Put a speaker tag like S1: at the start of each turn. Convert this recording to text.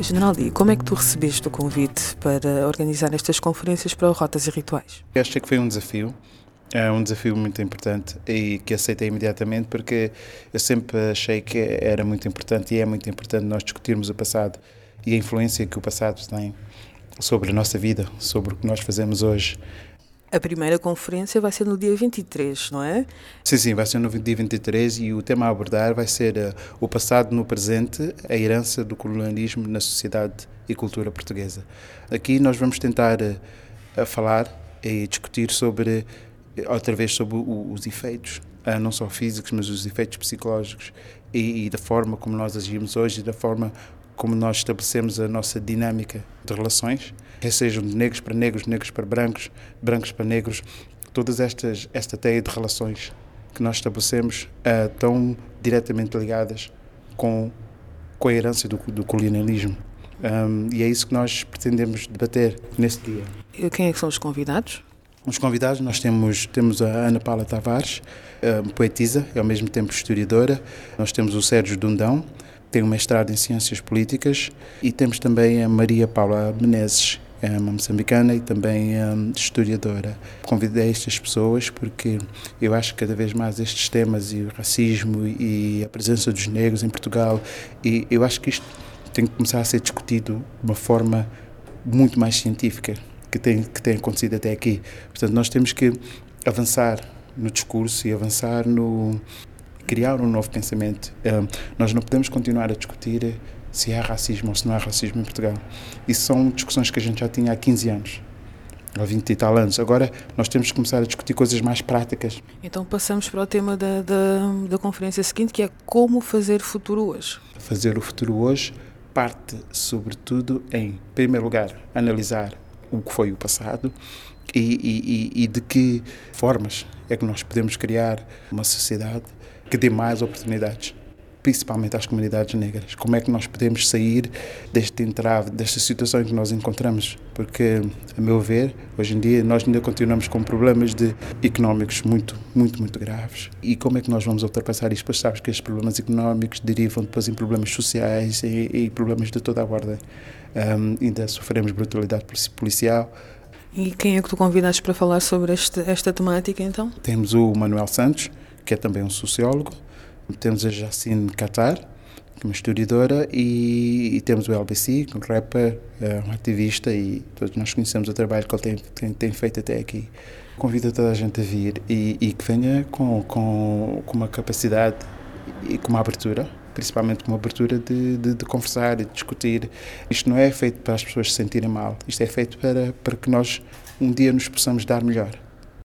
S1: General Di, como é que tu recebeste o convite para organizar estas conferências para Rotas e Rituais?
S2: Eu achei que foi um desafio, é um desafio muito importante e que aceitei imediatamente porque eu sempre achei que era muito importante e é muito importante nós discutirmos o passado e a influência que o passado tem sobre a nossa vida, sobre o que nós fazemos hoje.
S1: A primeira conferência vai ser no dia 23, não é?
S2: Sim, sim, vai ser no dia 23 e o tema a abordar vai ser uh, o passado no presente, a herança do colonialismo na sociedade e cultura portuguesa. Aqui nós vamos tentar uh, falar e discutir sobre, outra vez, sobre o, os efeitos, uh, não só físicos, mas os efeitos psicológicos e, e da forma como nós agimos hoje e da forma como nós estabelecemos a nossa dinâmica de relações, quer sejam de negros para negros, negros para brancos, brancos para negros, todas estas esta teia de relações que nós estabelecemos uh, estão diretamente ligadas com com a herança do, do colonialismo. Um, e é isso que nós pretendemos debater neste dia.
S1: E quem é que são os convidados?
S2: Os convidados, nós temos, temos a Ana Paula Tavares, poetisa e ao mesmo tempo historiadora. Nós temos o Sérgio Dundão, tem um mestrado em Ciências Políticas e temos também a Maria Paula Menezes, é uma moçambicana e também um, historiadora. Convidei estas pessoas porque eu acho que cada vez mais estes temas e o racismo e a presença dos negros em Portugal e eu acho que isto tem que começar a ser discutido de uma forma muito mais científica que tem que tem acontecido até aqui. Portanto, nós temos que avançar no discurso e avançar no criar um novo pensamento. Nós não podemos continuar a discutir se há racismo ou se não há racismo em Portugal. Isso são discussões que a gente já tinha há 15 anos, há 20 e tal anos. Agora nós temos que começar a discutir coisas mais práticas.
S1: Então passamos para o tema da, da, da conferência seguinte, que é como fazer futuro hoje.
S2: Fazer o futuro hoje parte, sobretudo, em primeiro lugar, analisar o que foi o passado e, e, e de que formas é que nós podemos criar uma sociedade que dê mais oportunidades, principalmente às comunidades negras. Como é que nós podemos sair deste entrave, desta situação em que nós encontramos? Porque, a meu ver, hoje em dia nós ainda continuamos com problemas de económicos muito, muito, muito graves. E como é que nós vamos ultrapassar isto? Pois sabes que estes problemas económicos derivam depois em problemas sociais e, e problemas de toda a ordem. Um, ainda sofremos brutalidade policial,
S1: e quem é que tu convidaste para falar sobre este, esta temática, então?
S2: Temos o Manuel Santos, que é também um sociólogo. Temos a Jacine Qatar, que é uma historiadora, e, e, temos o LBC, um rapper, é um ativista, e todos nós conhecemos o trabalho que ele tem, tem, tem feito até aqui. Convido toda a gente a vir e, e que venha com, com, com uma capacidade e com uma abertura, principalmente com uma abertura de, de, de, conversar e de discutir. Isto não é feito para as pessoas se sentirem mal, isto é feito para, para que nós um dia nos possamos dar melhor.